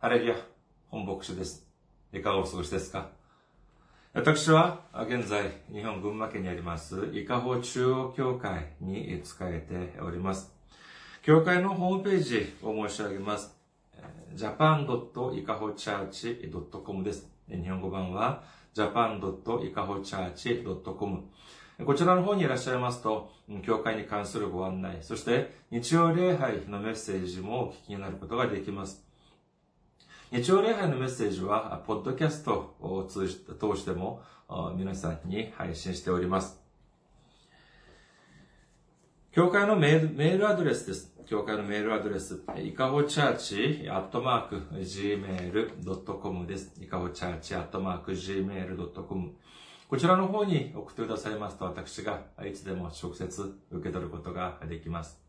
ハレリア、本牧師です。いかがお過ごしですか？私は、現在、日本群馬県にあります、伊香保中央教会に仕えております。教会のホームページを申し上げます。japan.ikahochurch.com です。日本語版は japan.ikahochurch.com こちらの方にいらっしゃいますと、教会に関するご案内、そして日曜礼拝のメッセージもお聞きになることができます。日曜礼拝のメッセージは、ポッドキャストを通じ通しても皆さんに配信しております。教会のメールメールアドレスです。教会のメールアドレス、いかほチャーチアットマーク gmail.com です。いかほチャーチアットマーク gmail.com こちらの方に送ってくださいますと、私がいつでも直接受け取ることができます。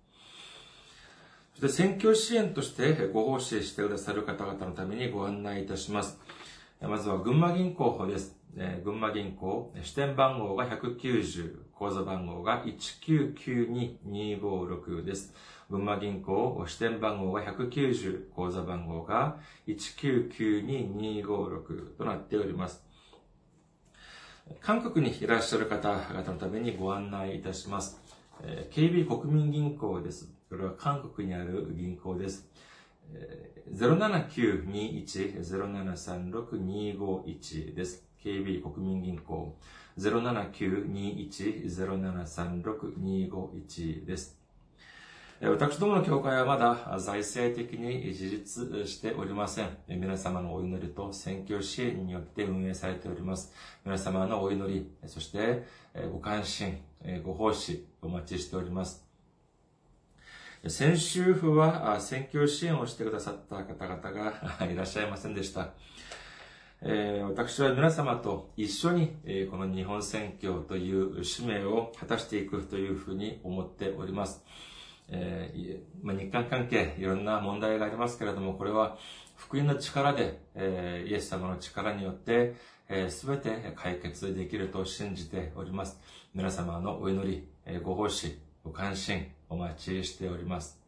そして選挙支援としてご奉仕してくださる方々のためにご案内いたします。まずは群馬銀行法です。群馬銀行、支店番号が190、口座番号が1992256です。群馬銀行、支店番号が190、口座番号が1992256となっております。韓国にいらっしゃる方々のためにご案内いたします。KB 国民銀行です。これは韓国にある銀行です。07921-0736-251です。KB 国民銀行07921-0736-251です。私どもの教会はまだ財政的に自立しておりません。皆様のお祈りと選挙支援によって運営されております。皆様のお祈り、そしてご関心、ご奉仕お待ちしております。先週府は選挙支援をしてくださった方々がいらっしゃいませんでした。私は皆様と一緒にこの日本選挙という使命を果たしていくというふうに思っております。えま、日韓関係いろんな問題がありますけれども、これは福音の力で、え、イエス様の力によって、えー、全て解決できると信じております。皆様のお祈り、え、ご奉仕、ご関心、お待ちしております。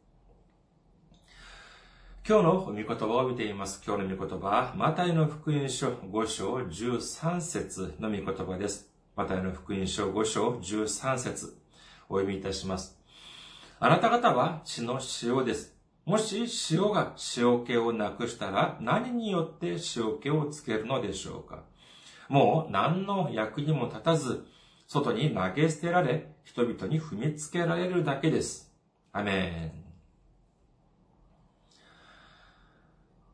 今日の御言葉を見ています。今日の御言葉は、マタイの福音書5章13節の御言葉です。マタイの福音書5章13節お読みいたします。あなた方は血の塩です。もし塩が塩気をなくしたら何によって塩気をつけるのでしょうかもう何の役にも立たず、外に投げ捨てられ、人々に踏みつけられるだけです。アメン。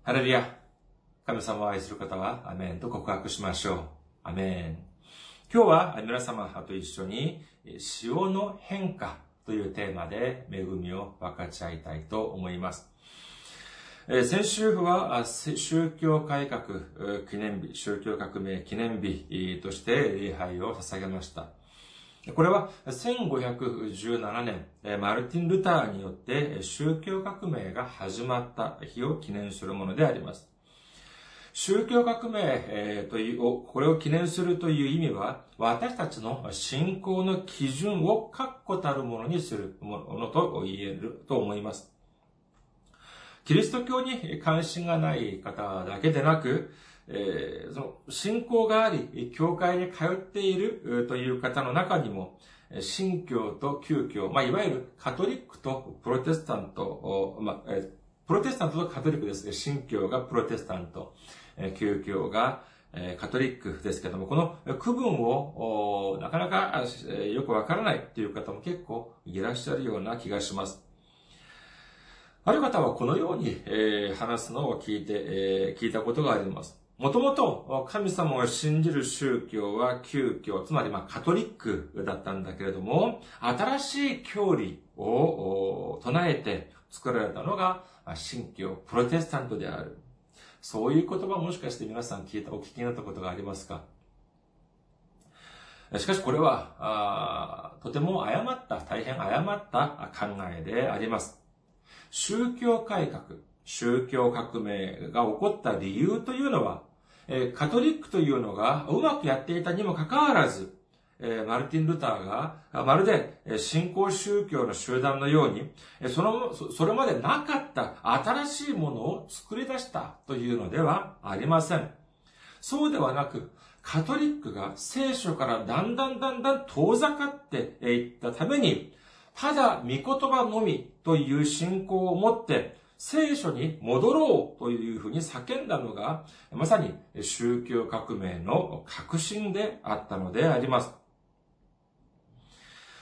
ハレルヤ。神様を愛する方はアメンと告白しましょう。アメン。今日は皆様と一緒に塩の変化というテーマで恵みを分かち合いたいと思います。先週は宗教改革記念日、宗教革命記念日として礼拝を捧げました。これは1517年、マルティン・ルターによって宗教革命が始まった日を記念するものであります。宗教革命という、これを記念するという意味は、私たちの信仰の基準を確固たるものにするものと言えると思います。キリスト教に関心がない方だけでなく、えー、その信仰があり、教会に通っているという方の中にも、新教と旧教、まあ、いわゆるカトリックとプロテスタント、まあ、プロテスタントとカトリックです。新教がプロテスタント、旧教がカトリックですけども、この区分をなかなかよくわからないという方も結構いらっしゃるような気がします。ある方はこのようにえ話すのを聞いてえ、聞いたことがあります。もともと神様を信じる宗教は旧教、つまりまあカトリックだったんだけれども、新しい教理を唱えて作られたのが新教、プロテスタントである。そういう言葉もしかして皆さん聞いた、お聞きになったことがありますか？しかしこれは、とても誤った、大変誤った考えであります。宗教改革、宗教革命が起こった理由というのは、カトリックというのがうまくやっていたにもかかわらず、マルティン・ルターが、まるで信仰宗教の集団のように、その、それまでなかった新しいものを作り出したというのではありません。そうではなく、カトリックが聖書からだんだんだんだん遠ざかっていったために、ただ御言葉のみという信仰を持って聖書に戻ろうというふうに叫んだのが、まさに宗教革命の革新であったのであります。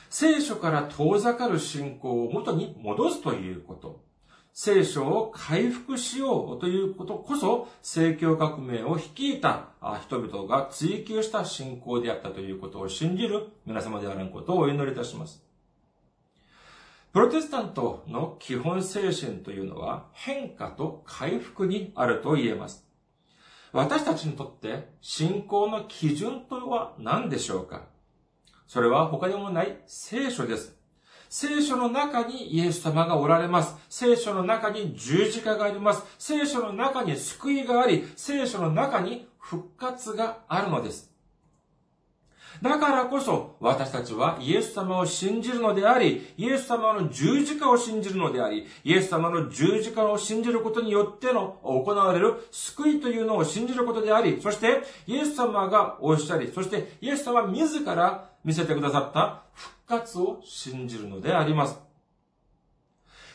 聖書から遠ざかる信仰を元に戻すということ。聖書を回復しようということこそ、聖教革命を率いた人々が追求した信仰であったということを信じる皆様であることをお祈りいたします。プロテスタントの基本精神というのは変化と回復にあると言えます。私たちにとって信仰の基準とは何でしょうか？それは他にもない聖書です。聖書の中にイエス様がおられます。聖書の中に十字架があります。聖書の中に救いがあり、聖書の中に復活があるのです。だからこそ私たちはイエス様を信じるのであり、イエス様の十字架を信じるのであり、イエス様の十字架を信じることによっての行われる救いというのを信じることであり、そしてイエス様がおっしゃり、そしてイエス様自ら見せてくださった復活を信じるのであります。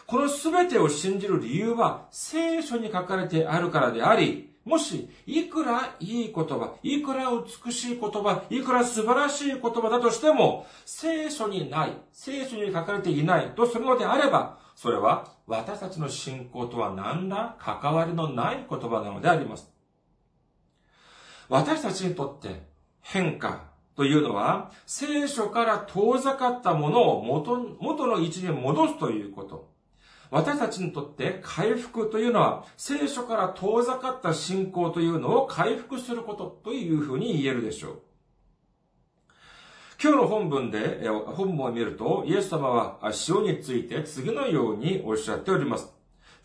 この全てを信じる理由は聖書に書かれてあるからであり、もし、いくらいい言葉、いくら美しい言葉、いくら素晴らしい言葉だとしても、聖書にない、聖書に書かれていないとするのであれば、それは私たちの信仰とは何ら関わりのない言葉なのであります。私たちにとって変化というのは、聖書から遠ざかったものを元元の位置に戻すということ。私たちにとって回復というのは、聖書から遠ざかった信仰というのを回復することというふうに言えるでしょう。今日の本文で、本文を見ると、イエス様は塩について次のようにおっしゃっております。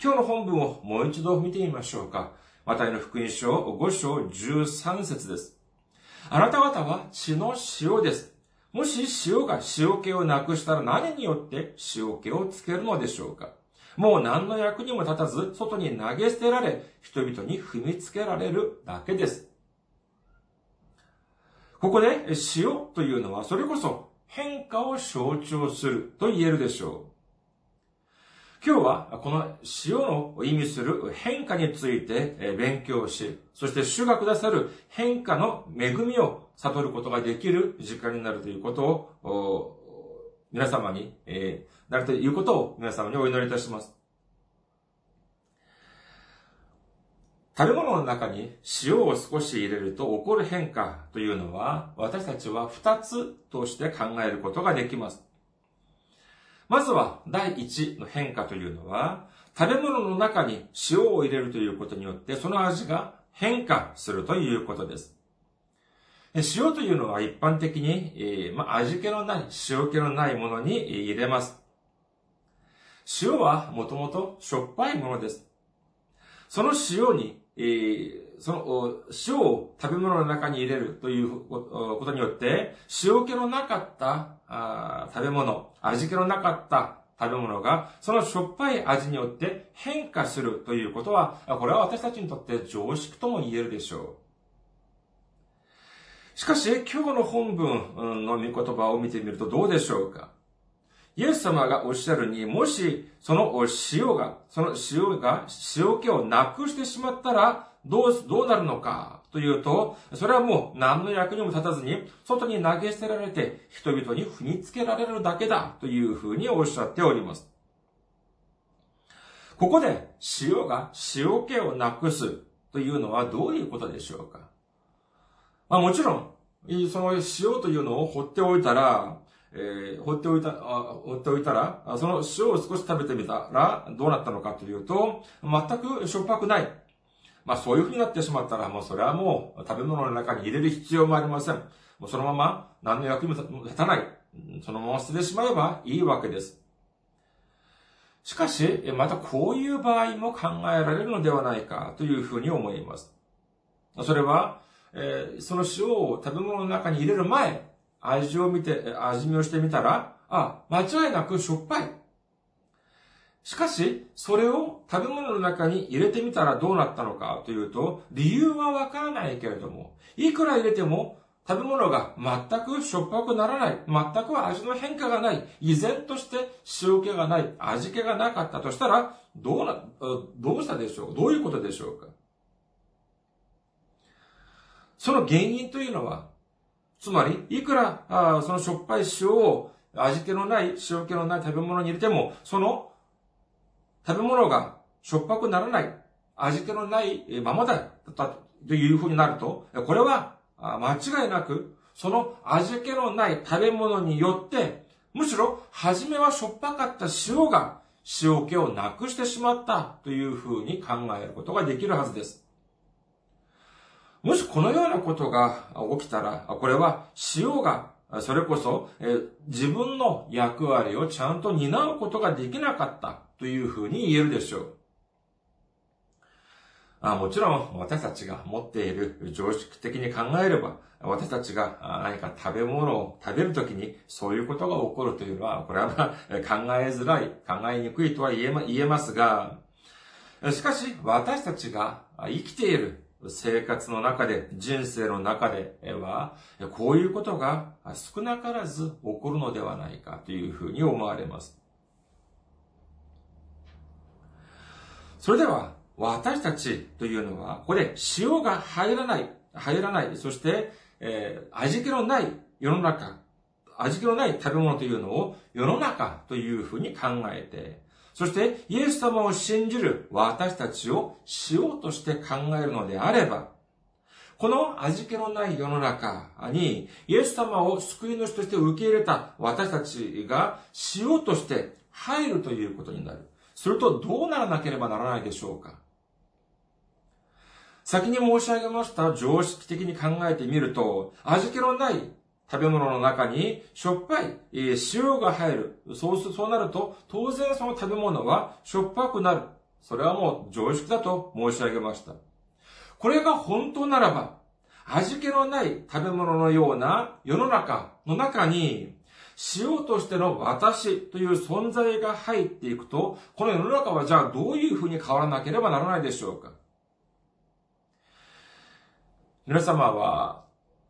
今日の本文をもう一度見てみましょうか。マタイの福音書5章13節です。あなた方は血の塩です。もし塩が塩気をなくしたら何によって塩気をつけるのでしょうか？もう何の役にも立たず、外に投げ捨てられ、人々に踏みつけられるだけです。ここで塩というのは、それこそ変化を象徴すると言えるでしょう。今日はこの塩の意味する変化について勉強し、そして主がくださる変化の恵みを悟ることができる時間になるということを皆様に、えー、なるということを皆様にお祈りいたします。食べ物の中に塩を少し入れると起こる変化というのは、私たちは二つとして考えることができます。まずは、第一の変化というのは、食べ物の中に塩を入れるということによって、その味が変化するということです。塩というのは一般的に、えー、まあ、味気のない、塩気のないものに入れます。塩はもともとしょっぱいものです。その塩に、えー、その塩を食べ物の中に入れるということによって、塩気のなかったあ食べ物、味気のなかった食べ物が、そのしょっぱい味によって変化するということは、これは私たちにとって常識とも言えるでしょう。しかし、今日の本文の御言葉を見てみるとどうでしょうか？イエス様がおっしゃるに、もし、その塩が、その塩が塩気をなくしてしまったら、どう、どうなるのか？というと、それはもう何の役にも立たずに、外に投げ捨てられて、人々に踏みつけられるだけだというふうにおっしゃっております。ここで塩が塩気をなくすというのはどういうことでしょうか？まあもちろん、その塩というのを放っておいたら、えー、放っておいた、放っておいたら、その塩を少し食べてみたら、どうなったのかというと、全くしょっぱくない。まあそういう風になってしまったら、もうそれはもう食べ物の中に入れる必要もありません。もうそのまま何の役にも立たない。そのまま捨ててしまえばいいわけです。しかし、またこういう場合も考えられるのではないかというふうに思います。それは、えー、その塩を食べ物の中に入れる前、味を見て、味見をしてみたら、あ、間違いなくしょっぱい。しかし、それを食べ物の中に入れてみたらどうなったのかというと、理由はわからないけれども、いくら入れても食べ物が全くしょっぱくならない、全く味の変化がない、依然として塩気がない、味気がなかったとしたら、どうな、どうしたでしょうどういうことでしょうか？その原因というのは、つまり、いくら、あそのしょっぱい塩を味気のない、塩気のない食べ物に入れても、その食べ物がしょっぱくならない、味気のないままだったというふうになると、これは間違いなく、その味気のない食べ物によって、むしろ、初めはしょっぱかった塩が、塩気をなくしてしまったというふうに考えることができるはずです。もしこのようなことが起きたら、これは塩が、それこそ、自分の役割をちゃんと担うことができなかったというふうに言えるでしょう。あもちろん私たちが持っている常識的に考えれば、私たちが何か食べ物を食べるときにそういうことが起こるというのは、これは考えづらい、考えにくいとは言えますが、しかし私たちが生きている生活の中で、人生の中では、こういうことが少なからず起こるのではないかというふうに思われます。それでは、私たちというのは、ここで塩が入らない、入らない、そして、えー、味気のない世の中、味気のない食べ物というのを世の中というふうに考えて、そしてイエス様を信じる私たちを塩として考えるのであれば、この味気のない世の中に、イエス様を救い主として受け入れた私たちが塩として入るということになる。するとどうならなければならないでしょうか先に申し上げました常識的に考えてみると、味気のない食べ物の中にしょっぱい塩が入る。そうす、そうなると、当然その食べ物はしょっぱくなる。それはもう常識だと申し上げました。これが本当ならば、味気のない食べ物のような世の中の中に、塩としての私という存在が入っていくと、この世の中はじゃあどういうふうに変わらなければならないでしょうか皆様は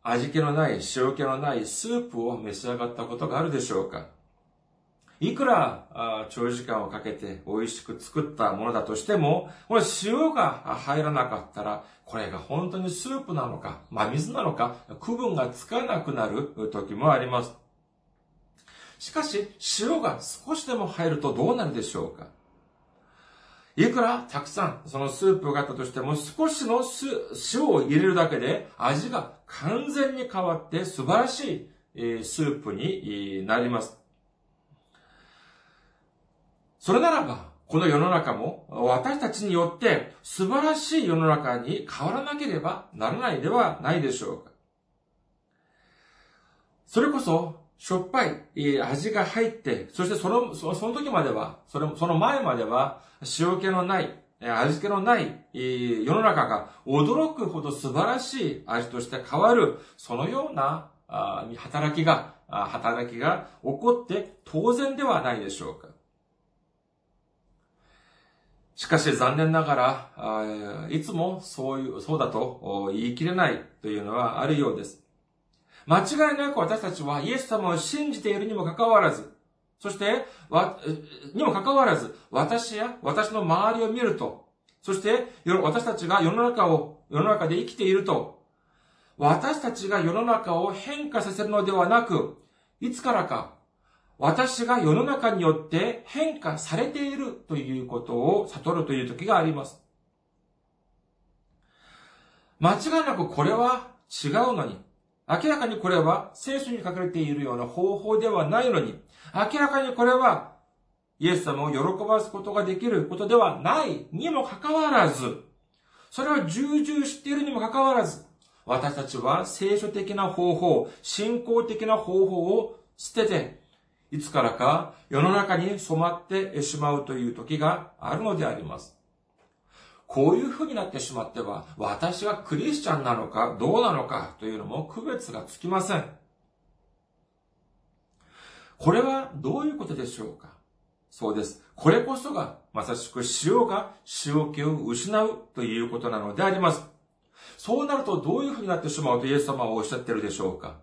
味気のない塩気のないスープを召し上がったことがあるでしょうか？いくら長時間をかけて美味しく作ったものだとしても、これ塩が入らなかったら、これが本当にスープなのか、真水なのか、区分がつかなくなる時もあります。しかし、塩が少しでも入るとどうなるでしょうか？いくらたくさんそのスープがあったとしても少しの塩を入れるだけで味が完全に変わって素晴らしいスープになります。それならば、この世の中も私たちによって素晴らしい世の中に変わらなければならないではないでしょうか。それこそしょっぱい味が入って、そしてその、その時までは、それ、その前までは、塩気のない、味気のない世の中が驚くほど素晴らしい味として変わる、そのような働きが、働きが起こって当然ではないでしょうか。しかし残念ながら、いつもそういう、そうだと言い切れないというのはあるようです。間違いなく私たちはイエス様を信じているにもかかわらず、そして、わ、にもかかわらず、私や私の周りを見ると、そして、私たちが世の中を、世の中で生きていると、私たちが世の中を変化させるのではなく、いつからか、私が世の中によって変化されているということを悟るという時があります。間違いなくこれは違うのに、明らかにこれは聖書に書かれているような方法ではないのに、明らかにこれはイエス様を喜ばすことができることではないにもかかわらず、それは重々知っているにもかかわらず、私たちは聖書的な方法、信仰的な方法を捨てて、いつからか世の中に染まってしまうという時があるのであります。こういう風になってしまっては、私がクリスチャンなのかどうなのかというのも区別がつきません。これはどういうことでしょうか？そうです。これこそが、まさしく塩が塩気を失うということなのであります。そうなるとどういうふうになってしまうとイエス様はおっしゃってるでしょうか？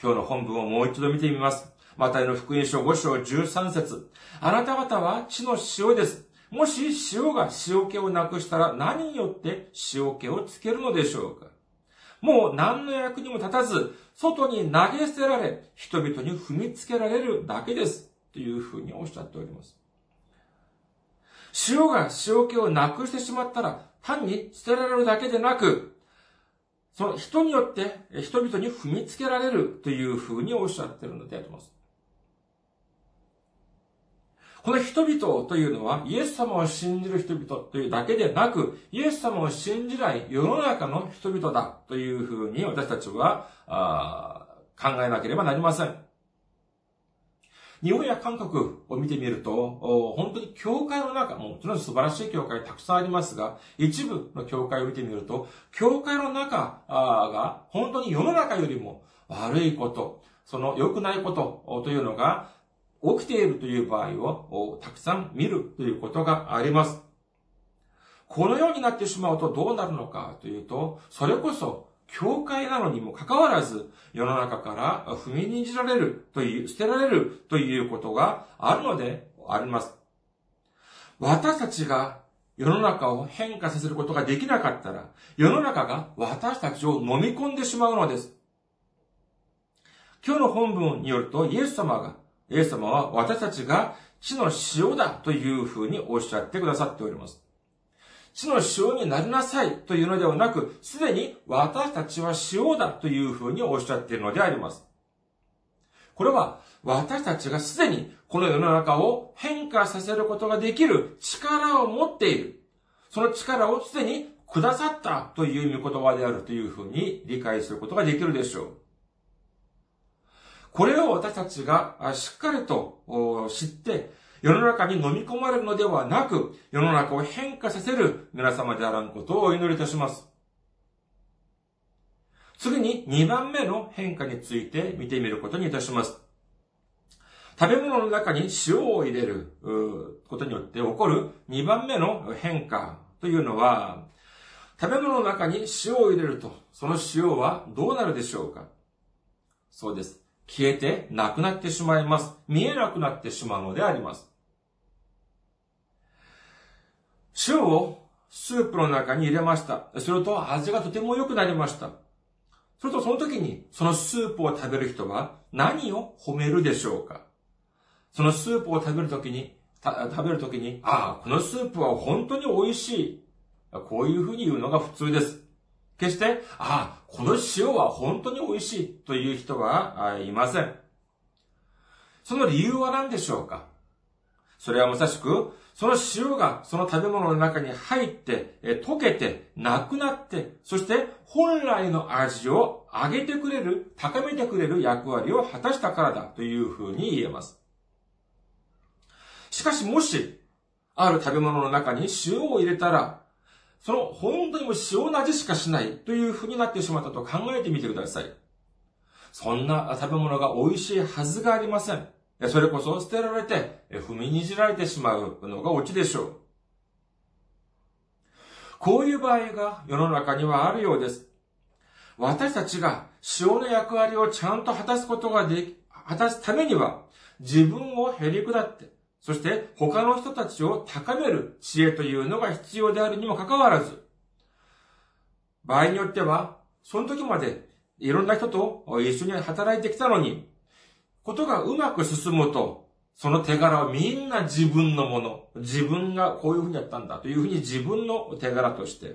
今日の本文をもう一度見てみます。マタイの福音書5章13節あなた方は地の塩です。もし塩が塩気をなくしたら何によって塩気をつけるのでしょうか？もう何の役にも立たず、外に投げ捨てられ、人々に踏みつけられるだけです。というふうにおっしゃっております。塩が塩気をなくしてしまったら、単に捨てられるだけでなく、その人によって人々に踏みつけられるというふうにおっしゃってるのであります。この人々というのは、イエス様を信じる人々というだけでなく、イエス様を信じない世の中の人々だというふうに私たちは考えなければなりません。日本や韓国を見てみると、本当に教会の中、もちろん素晴らしい教会たくさんありますが、一部の教会を見てみると、教会の中が本当に世の中よりも悪いこと、その良くないことというのが起きているという場合をたくさん見るということがあります。このようになってしまうとどうなるのかというと、それこそ教会なのにもかかわらず、世の中から踏みにじられるという、捨てられるということがあるのであります。私たちが世の中を変化させることができなかったら、世の中が私たちを飲み込んでしまうのです。今日の本文によると、イエス様がイエス様は私たちが地の塩だというふうにおっしゃってくださっております。地の塩になりなさいというのではなく、すでに私たちは塩だというふうにおっしゃっているのであります。これは私たちがすでにこの世の中を変化させることができる力を持っている。その力をすでにくださったという見言葉であるというふうに理解することができるでしょう。これを私たちがしっかりと知って、世の中に飲み込まれるのではなく、世の中を変化させる皆様であらんことをお祈りいたします。次に2番目の変化について見てみることにいたします。食べ物の中に塩を入れることによって起こる2番目の変化というのは、食べ物の中に塩を入れると、その塩はどうなるでしょうかそうです。消えてなくなってしまいます。見えなくなってしまうのであります。塩をスープの中に入れました。すると味がとても良くなりました。するとその時にそのスープを食べる人は何を褒めるでしょうかそのスープを食べるときに、食べるときに、ああ、このスープは本当に美味しい。こういうふうに言うのが普通です。決して、ああ、この塩は本当に美味しいという人はいません。その理由は何でしょうか？それはまさしく、その塩がその食べ物の中に入って、溶けて、なくなって、そして本来の味を上げてくれる、高めてくれる役割を果たしたからだというふうに言えます。しかしもし、ある食べ物の中に塩を入れたら、その本当にもう塩の味しかしないという風になってしまったと考えてみてください。そんな食べ物が美味しいはずがありません。それこそ捨てられて、踏みにじられてしまうのがオチでしょう。こういう場合が世の中にはあるようです。私たちが塩の役割をちゃんと果たすことができ、果たすためには、自分を減り下って、そして他の人たちを高める知恵というのが必要であるにもかかわらず、場合によっては、その時までいろんな人と一緒に働いてきたのに、ことがうまく進むと、その手柄をみんな自分のもの、自分がこういうふうにやったんだというふうに自分の手柄として、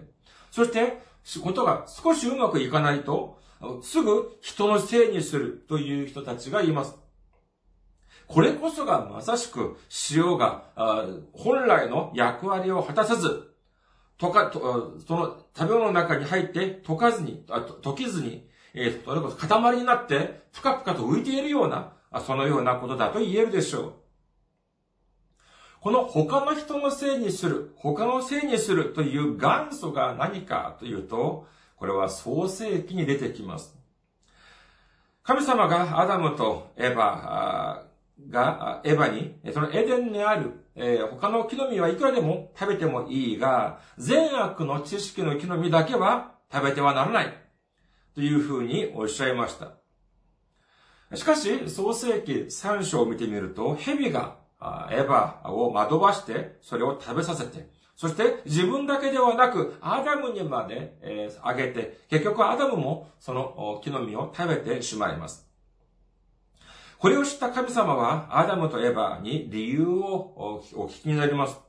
そして、ことが少しうまくいかないと、すぐ人のせいにするという人たちがいます。これこそがまさしく塩が本来の役割を果たさず、とか、とその食べ物の中に入って溶かずに、溶きずに、えー、それこそ塊になってぷかぷかと浮いているような、そのようなことだと言えるでしょう。この他の人のせいにする、他のせいにするという元祖が何かというと、これは創世記に出てきます。神様がアダムとエヴァが、エヴァに、そのエデンにある、えー、他の木の実はいくらでも食べてもいいが、善悪の知識の木の実だけは食べてはならない。というふうにおっしゃいました。しかし、創世記3章を見てみると、蛇がエヴァを惑わして、それを食べさせて、そして自分だけではなく、アダムにまで、えー、あげて、結局アダムもその木の実を食べてしまいます。これを知った神様は、アダムとエヴァに理由をお聞きになります。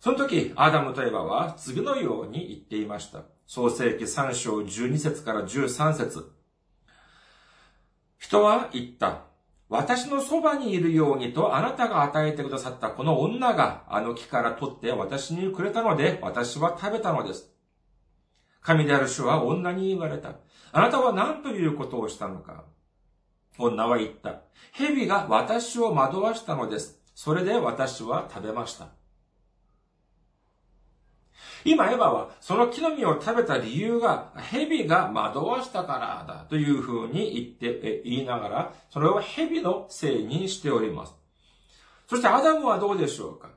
その時、アダムとエヴァは次のように言っていました。創世記3章12節から13節人は言った。私のそばにいるようにとあなたが与えてくださったこの女があの木から取って私にくれたので私は食べたのです。神である主は女に言われた。あなたは何ということをしたのか女は言った。蛇が私を惑わしたのです。それで私は食べました。今、エヴァはその木の実を食べた理由が蛇が惑わしたからだというふうに言って、言いながら、それを蛇のせいにしております。そしてアダムはどうでしょうか？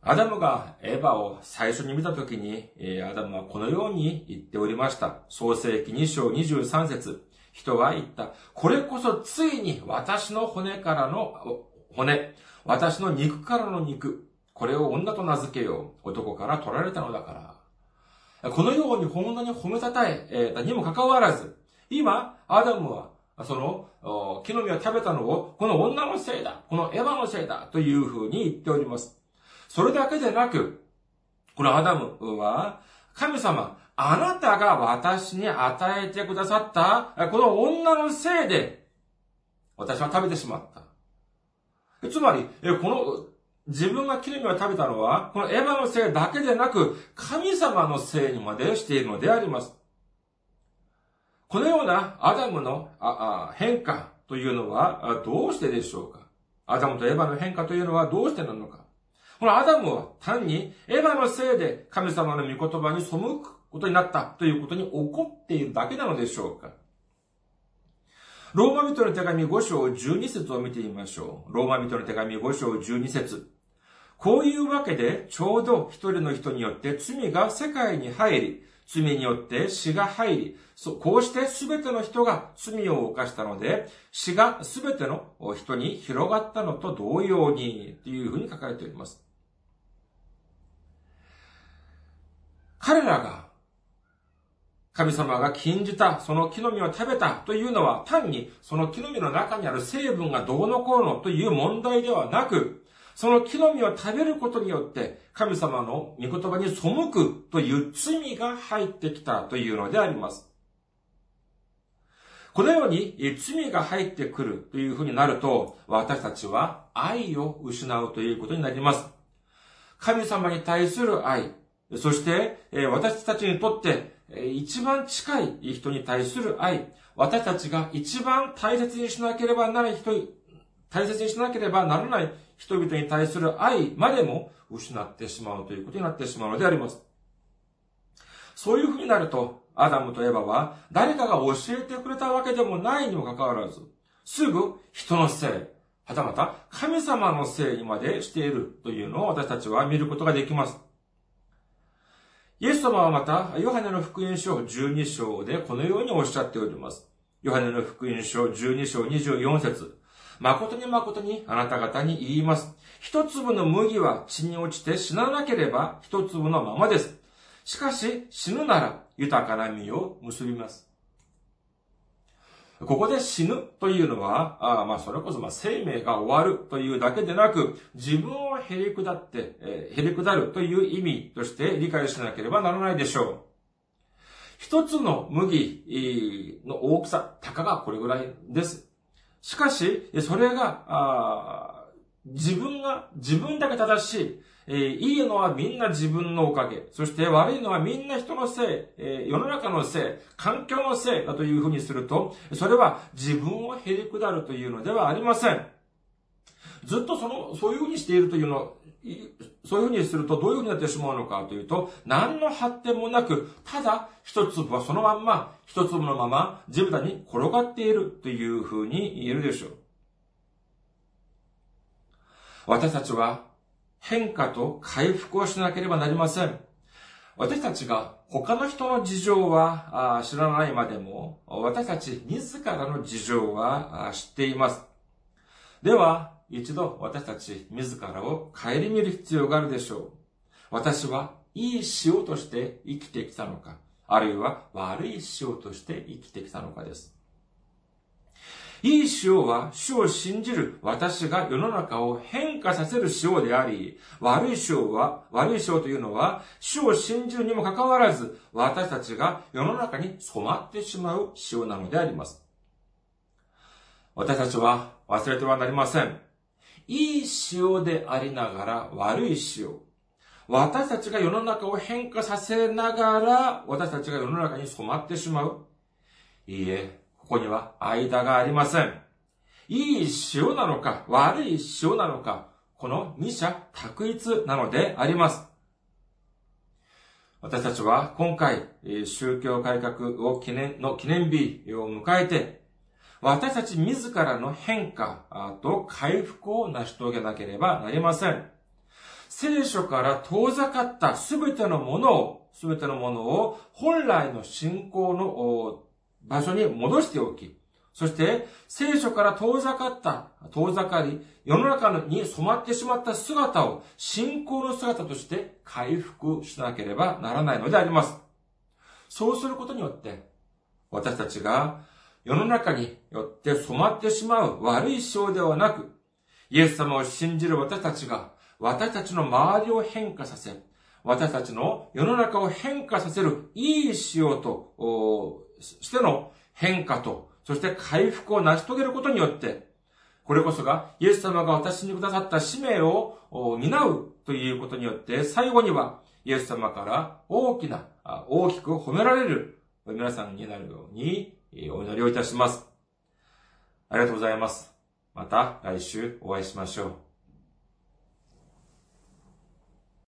アダムがエヴァを最初に見たときに、アダムはこのように言っておりました。創世記2章23節人は言った。これこそついに私の骨からの骨、私の肉からの肉、これを女と名付けよう。男から取られたのだから。このように本当に褒めたたえ、えー、にもかかわらず、今、アダムは、その、木の実を食べたのを、この女のせいだ、このエヴァのせいだ、というふうに言っております。それだけでなく、このアダムは、神様、あなたが私に与えてくださった、この女のせいで、私は食べてしまった。つまり、この自分が木の実を食べたのは、このエヴァのせいだけでなく、神様のせいにまでしているのであります。このようなアダムの変化というのはどうしてでしょうか？アダムとエヴァの変化というのはどうしてなのか？このアダムは単にエヴァのせいで神様の御言葉に背くことになったということに怒っているだけなのでしょうかローマ人の手紙5章12節を見てみましょう。ローマ人の手紙5章12節こういうわけで、ちょうど一人の人によって罪が世界に入り、罪によって死が入り、こうして全ての人が罪を犯したので、死が全ての人に広がったのと同様に、というふうに書かれております。彼らが神様が禁じたその木の実を食べたというのは単にその木の実の中にある成分がどうのこうのという問題ではなく、その木の実を食べることによって、神様の御言葉に背くという罪が入ってきたというのであります。このように罪が入ってくるというふうになると、私たちは愛を失うということになります。神様に対する愛、そして私たちにとって一番近い人に対する愛、私たちが一番大切にしなければならない人、大切にしなければならない人々に対する愛までも失ってしまうということになってしまうのであります。そういうふうになると、アダムとエバは誰かが教えてくれたわけでもないにもかかわらず、すぐ人のせい、はたまた神様のせいにまでしているというのを私たちは見ることができます。イエス様はまた、ヨハネの福音書12章でこのようにおっしゃっております。ヨハネの福音書12章24節誠に誠にあなた方に言います。一粒の麦は血に落ちて死ななければ一粒のままです。しかし死ぬなら豊かな実を結びます。ここで死ぬというのは、あまあ、それこそ、まあ、生命が終わるというだけでなく、自分をへり下って、えー、へり下るという意味として理解しなければならないでしょう。一つの麦の大きさ、たかがこれぐらいです。しかし、それが、自分が、自分だけ正しい、えー、いいのはみんな自分のおかげ。そして悪いのはみんな人のせい、えー、世の中のせい、環境のせいだというふうにすると、それは自分をへり下るというのではありません。ずっとその、そういうふうにしているというのそういうふうにするとどういうふうになってしまうのかというと、何の発展もなく、ただ一粒はそのまんま、一粒のまま地べたに転がっているというふうに言えるでしょう。私たちは変化と回復をしなければなりません。私たちが他の人の事情は知らないまでも、私たち自らの事情は知っています。では、一度私たち自らを顧みる必要があるでしょう。私はいい塩として生きてきたのか、あるいは悪い塩として生きてきたのかです。いい塩は主を信じる私が世の中を変化させる塩であり、悪い塩は、悪い塩というのは、主を信じるにもかかわらず、私たちが世の中に染まってしまう塩なのであります。私たちは忘れてはなりません。いい塩でありながら悪い塩。私たちが世の中を変化させながら、私たちが世の中に染まってしまう。いいえ、ここには間がありません。いい塩なのか、悪い塩なのか、この二者択一なのであります。私たちは今回、宗教改革を記念の記念日を迎えて、私たち自らの変化と回復を成し遂げなければなりません。聖書から遠ざかったすべてのものを、すべてのものを本来の信仰の場所に戻しておき、そして聖書から遠ざかった、遠ざかり、世の中に染まってしまった姿を信仰の姿として回復しなければならないのであります。そうすることによって、私たちが世の中によって染まってしまう悪い性ではなく、イエス様を信じる私たちが、私たちの周りを変化させ、私たちの世の中を変化させるいい塩としての変化と、そして回復を成し遂げることによって、これこそがイエス様が私にくださった使命を担うということによって、最後にはイエス様から大きな、大きく褒められる皆さんになるようにお祈りをいたします。ありがとうございます。また来週お会いしましょう。